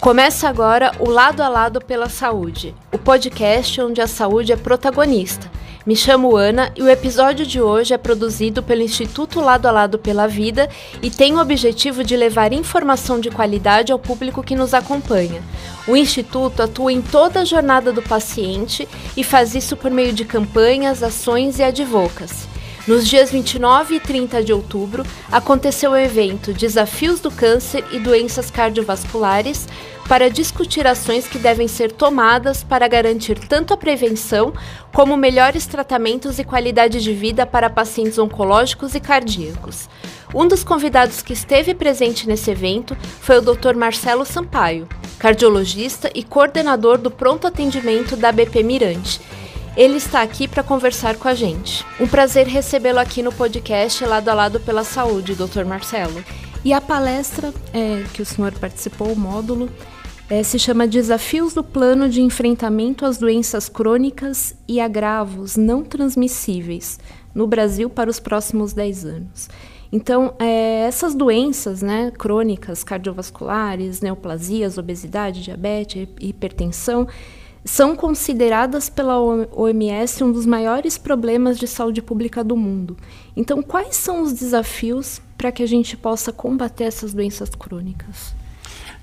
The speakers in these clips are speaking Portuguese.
Começa agora o Lado a Lado pela Saúde, o podcast onde a saúde é protagonista. Me chamo Ana e o episódio de hoje é produzido pelo Instituto Lado a Lado pela Vida e tem o objetivo de levar informação de qualidade ao público que nos acompanha. O Instituto atua em toda a jornada do paciente e faz isso por meio de campanhas, ações e advocacy. Nos dias 29 e 30 de outubro, aconteceu o evento Desafios do Câncer e Doenças Cardiovasculares para discutir ações que devem ser tomadas para garantir tanto a prevenção como melhores tratamentos e qualidade de vida para pacientes oncológicos e cardíacos. Um dos convidados que esteve presente nesse evento foi o Dr. Marcelo Sampaio, cardiologista e coordenador do pronto atendimento da BP Mirante ele está aqui para conversar com a gente. Um prazer recebê-lo aqui no podcast Lado a Lado pela Saúde, Dr. Marcelo. E a palestra é, que o senhor participou, o módulo, é, se chama Desafios do Plano de Enfrentamento às Doenças Crônicas e Agravos Não Transmissíveis no Brasil para os próximos 10 anos. Então, é, essas doenças né, crônicas, cardiovasculares, neoplasias, obesidade, diabetes, hipertensão, são consideradas pela OMS um dos maiores problemas de saúde pública do mundo. Então, quais são os desafios para que a gente possa combater essas doenças crônicas?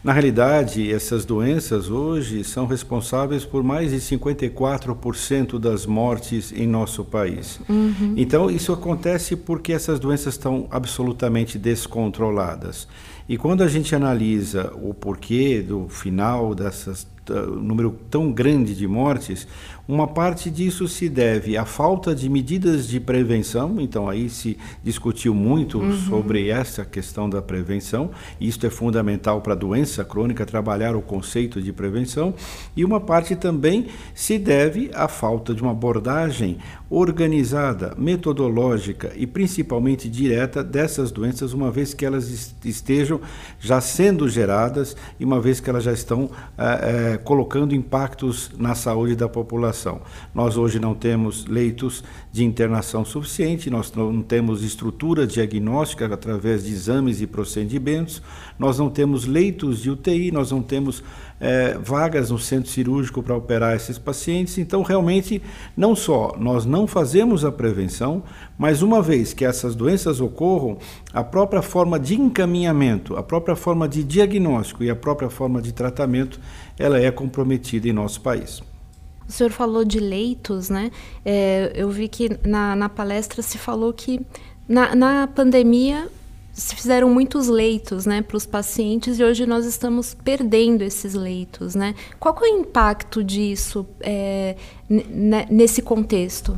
Na realidade, essas doenças hoje são responsáveis por mais de 54% das mortes em nosso país. Uhum. Então, isso acontece porque essas doenças estão absolutamente descontroladas. E quando a gente analisa o porquê do final dessas número tão grande de mortes, uma parte disso se deve à falta de medidas de prevenção, então aí se discutiu muito uhum. sobre essa questão da prevenção, isto é fundamental para a doença crônica, trabalhar o conceito de prevenção, e uma parte também se deve à falta de uma abordagem organizada, metodológica e principalmente direta dessas doenças, uma vez que elas estejam já sendo geradas e uma vez que elas já estão é, é, colocando impactos na saúde da população. Nós hoje não temos leitos de internação suficiente, nós não temos estrutura diagnóstica através de exames e procedimentos, nós não temos leitos de UTI, nós não temos é, vagas no centro cirúrgico para operar esses pacientes. Então, realmente, não só nós não fazemos a prevenção, mas uma vez que essas doenças ocorram, a própria forma de encaminhamento, a própria forma de diagnóstico e a própria forma de tratamento, ela é comprometida em nosso país. O senhor falou de leitos, né? É, eu vi que na, na palestra se falou que na, na pandemia fizeram muitos leitos né, para os pacientes e hoje nós estamos perdendo esses leitos. Né? Qual é o impacto disso é, nesse contexto?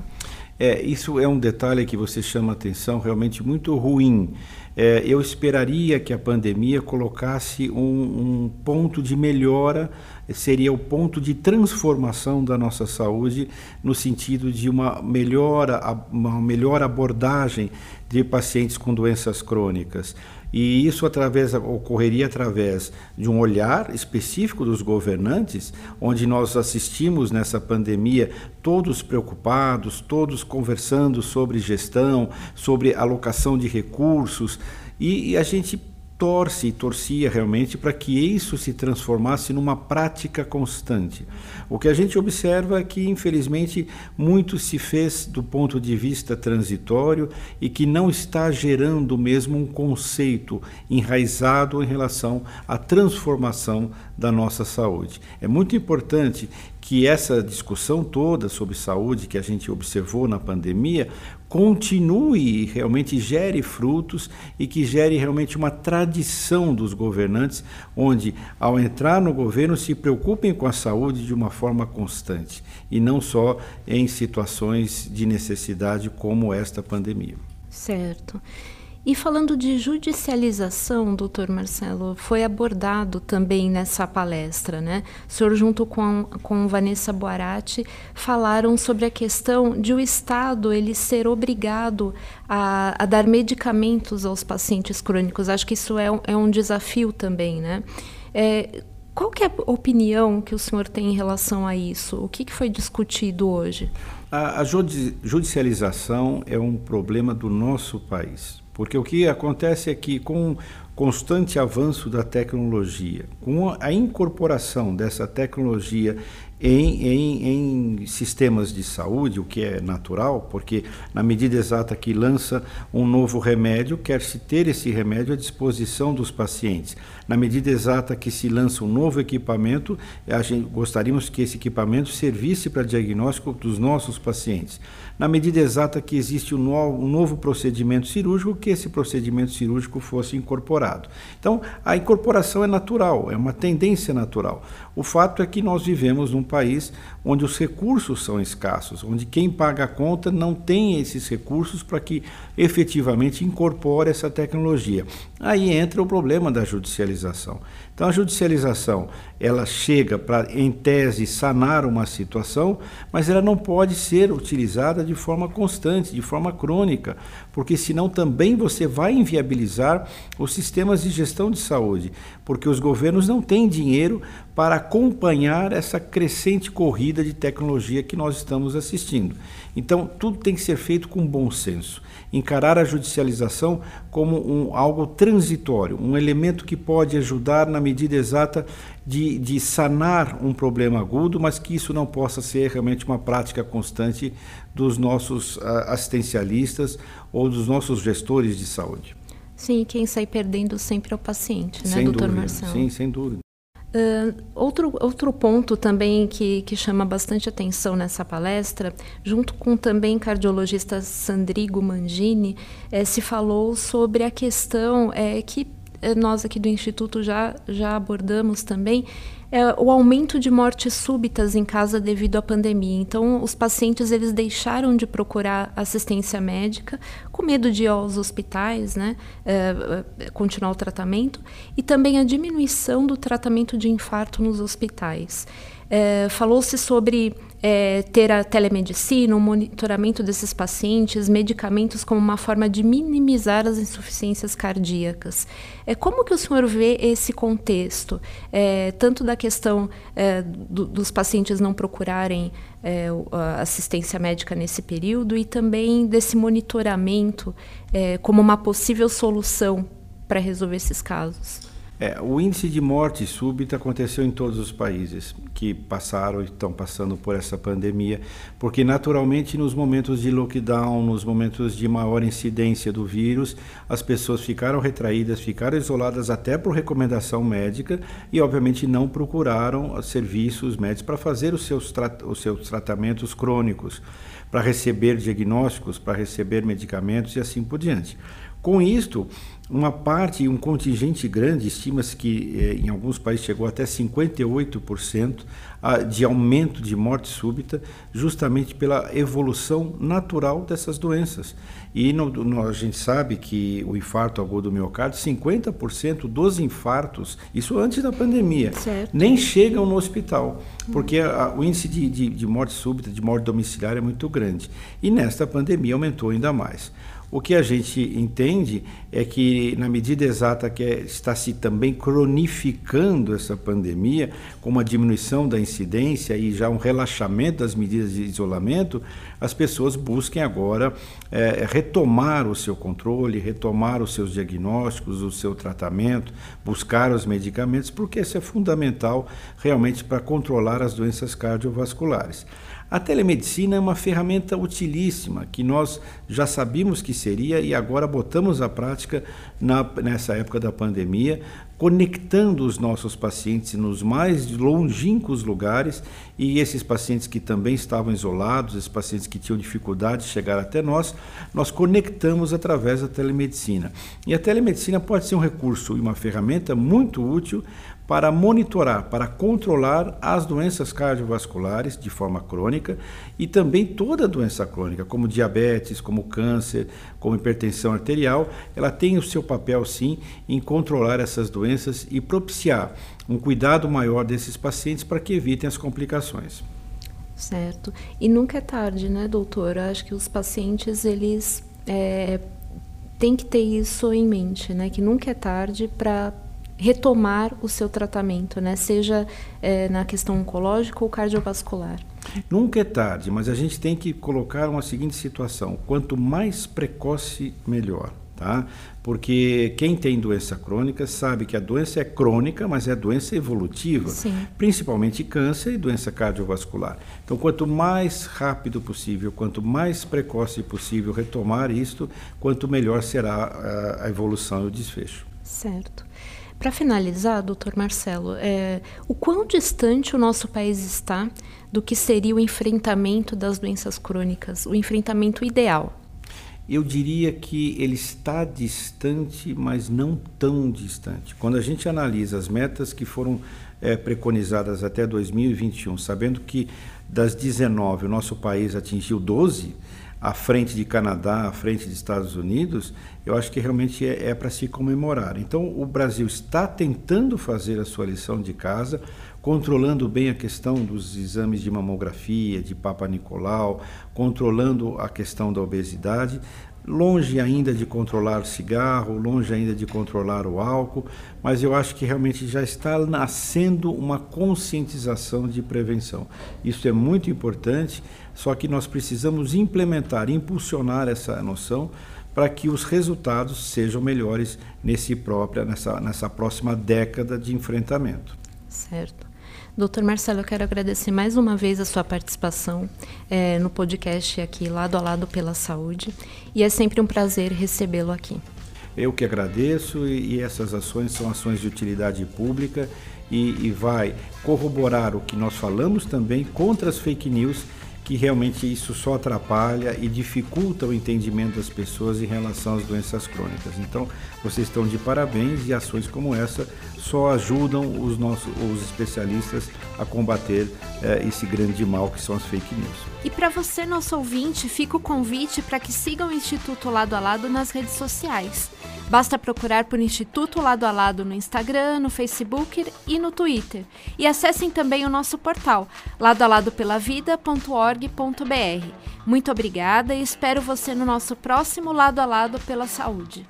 É, isso é um detalhe que você chama atenção, realmente muito ruim. É, eu esperaria que a pandemia colocasse um, um ponto de melhora seria o ponto de transformação da nossa saúde no sentido de uma melhor, uma melhor abordagem de pacientes com doenças crônicas. E isso através, ocorreria através de um olhar específico dos governantes, onde nós assistimos nessa pandemia todos preocupados, todos conversando sobre gestão, sobre alocação de recursos, e, e a gente torce e torcia realmente para que isso se transformasse numa prática constante. O que a gente observa é que, infelizmente, muito se fez do ponto de vista transitório e que não está gerando mesmo um conceito enraizado em relação à transformação da nossa saúde. É muito importante que essa discussão toda sobre saúde que a gente observou na pandemia continue realmente gere frutos e que gere realmente uma tradição dos governantes, onde, ao entrar no governo, se preocupem com a saúde de uma forma constante e não só em situações de necessidade como esta pandemia. Certo. E falando de judicialização, doutor Marcelo, foi abordado também nessa palestra, né? O senhor, junto com, com Vanessa Boarati, falaram sobre a questão de o Estado ele ser obrigado a, a dar medicamentos aos pacientes crônicos. Acho que isso é um, é um desafio também, né? É, qual que é a opinião que o senhor tem em relação a isso? O que, que foi discutido hoje? A, a judicialização é um problema do nosso país, porque o que acontece é que com o constante avanço da tecnologia, com a incorporação dessa tecnologia em, em, em, sistemas de saúde, o que é natural, porque na medida exata que lança um novo remédio, quer-se ter esse remédio à disposição dos pacientes. Na medida exata que se lança um novo equipamento, gente gostaríamos que esse equipamento servisse para diagnóstico dos nossos pacientes. Na medida exata que existe um novo, um novo procedimento cirúrgico, que esse procedimento cirúrgico fosse incorporado. Então, a incorporação é natural, é uma tendência natural. O fato é que nós vivemos num país onde os recursos são escassos, onde quem paga a conta não tem esses recursos para que efetivamente incorpore essa tecnologia. Aí entra o problema da judicialização. Então a judicialização, ela chega para em tese sanar uma situação, mas ela não pode ser utilizada de forma constante, de forma crônica, porque senão também você vai inviabilizar os sistemas de gestão de saúde, porque os governos não têm dinheiro para acompanhar essa crescente corrida de tecnologia que nós estamos assistindo. Então, tudo tem que ser feito com bom senso. Encarar a judicialização como um, algo transitório, um elemento que pode ajudar na medida exata de, de sanar um problema agudo, mas que isso não possa ser realmente uma prática constante dos nossos uh, assistencialistas ou dos nossos gestores de saúde. Sim, quem sai perdendo sempre é o paciente, né, sem doutor dúvida, Marcelo? Sim, sem dúvida. Uh, outro, outro ponto também que, que chama bastante atenção nessa palestra, junto com também cardiologista Sandrigo Mangini, é, se falou sobre a questão é, que eh, nós aqui do Instituto já, já abordamos também, é o aumento de mortes súbitas em casa devido à pandemia. Então, os pacientes eles deixaram de procurar assistência médica com medo de ir aos hospitais, né, é, é, continuar o tratamento, e também a diminuição do tratamento de infarto nos hospitais. É, Falou-se sobre é, ter a telemedicina, o monitoramento desses pacientes, medicamentos como uma forma de minimizar as insuficiências cardíacas. É, como que o senhor vê esse contexto, é, tanto da questão é, do, dos pacientes não procurarem é, assistência médica nesse período e também desse monitoramento é, como uma possível solução para resolver esses casos? É, o índice de morte súbita aconteceu em todos os países que passaram e estão passando por essa pandemia, porque naturalmente nos momentos de lockdown, nos momentos de maior incidência do vírus, as pessoas ficaram retraídas, ficaram isoladas até por recomendação médica e obviamente não procuraram serviços médicos para fazer os seus, os seus tratamentos crônicos, para receber diagnósticos, para receber medicamentos e assim por diante. Com isto, uma parte, um contingente grande, estima-se que eh, em alguns países chegou até 58% a, de aumento de morte súbita, justamente pela evolução natural dessas doenças. E no, no, a gente sabe que o infarto agudo do miocárdio, 50% dos infartos, isso antes da pandemia, certo. nem chegam no hospital, porque a, o índice de, de, de morte súbita, de morte domiciliar é muito grande. E nesta pandemia aumentou ainda mais. O que a gente entende é que, na medida exata que é, está se também cronificando essa pandemia, com uma diminuição da incidência e já um relaxamento das medidas de isolamento, as pessoas busquem agora é, retomar o seu controle, retomar os seus diagnósticos, o seu tratamento, buscar os medicamentos, porque isso é fundamental realmente para controlar as doenças cardiovasculares. A telemedicina é uma ferramenta utilíssima que nós já sabíamos que seria e agora botamos à prática na, nessa época da pandemia, conectando os nossos pacientes nos mais longínquos lugares e esses pacientes que também estavam isolados, esses pacientes que tinham dificuldade de chegar até nós, nós conectamos através da telemedicina. E a telemedicina pode ser um recurso e uma ferramenta muito útil para monitorar, para controlar as doenças cardiovasculares de forma crônica e também toda doença crônica, como diabetes, como câncer, como hipertensão arterial, ela tem o seu papel sim em controlar essas doenças e propiciar um cuidado maior desses pacientes para que evitem as complicações. Certo. E nunca é tarde, né, doutora? Acho que os pacientes, eles é, têm que ter isso em mente, né? Que nunca é tarde para retomar o seu tratamento, né? seja é, na questão oncológica ou cardiovascular? Nunca é tarde, mas a gente tem que colocar uma seguinte situação: quanto mais precoce, melhor. Tá? Porque quem tem doença crônica sabe que a doença é crônica, mas é doença evolutiva, Sim. principalmente câncer e doença cardiovascular. Então, quanto mais rápido possível, quanto mais precoce possível retomar isto, quanto melhor será a evolução e o desfecho. Certo. Para finalizar, doutor Marcelo, é, o quão distante o nosso país está do que seria o enfrentamento das doenças crônicas, o enfrentamento ideal? Eu diria que ele está distante, mas não tão distante. Quando a gente analisa as metas que foram é, preconizadas até 2021, sabendo que das 19 o nosso país atingiu 12, à frente de Canadá, à frente de Estados Unidos, eu acho que realmente é, é para se comemorar. Então, o Brasil está tentando fazer a sua lição de casa, controlando bem a questão dos exames de mamografia, de Papa Nicolau, controlando a questão da obesidade, longe ainda de controlar o cigarro, longe ainda de controlar o álcool, mas eu acho que realmente já está nascendo uma conscientização de prevenção. Isso é muito importante, só que nós precisamos implementar, impulsionar essa noção para que os resultados sejam melhores nesse própria, nessa, nessa próxima década de enfrentamento. Certo. Doutor Marcelo, eu quero agradecer mais uma vez a sua participação é, no podcast aqui, Lado a Lado pela Saúde, e é sempre um prazer recebê-lo aqui. Eu que agradeço e, essas ações são ações de utilidade pública e, e vai corroborar o que nós falamos também contra as fake news que realmente isso só atrapalha e dificulta o entendimento das pessoas em relação às doenças crônicas. Então, vocês estão de parabéns e ações como essa só ajudam os nossos os especialistas a combater eh, esse grande mal que são as fake news. E para você, nosso ouvinte, fica o convite para que sigam o Instituto Lado a Lado nas redes sociais. Basta procurar por Instituto Lado a Lado no Instagram, no Facebook e no Twitter. E acessem também o nosso portal ladoaladopelavida.org.br. Muito obrigada e espero você no nosso próximo Lado a Lado pela Saúde.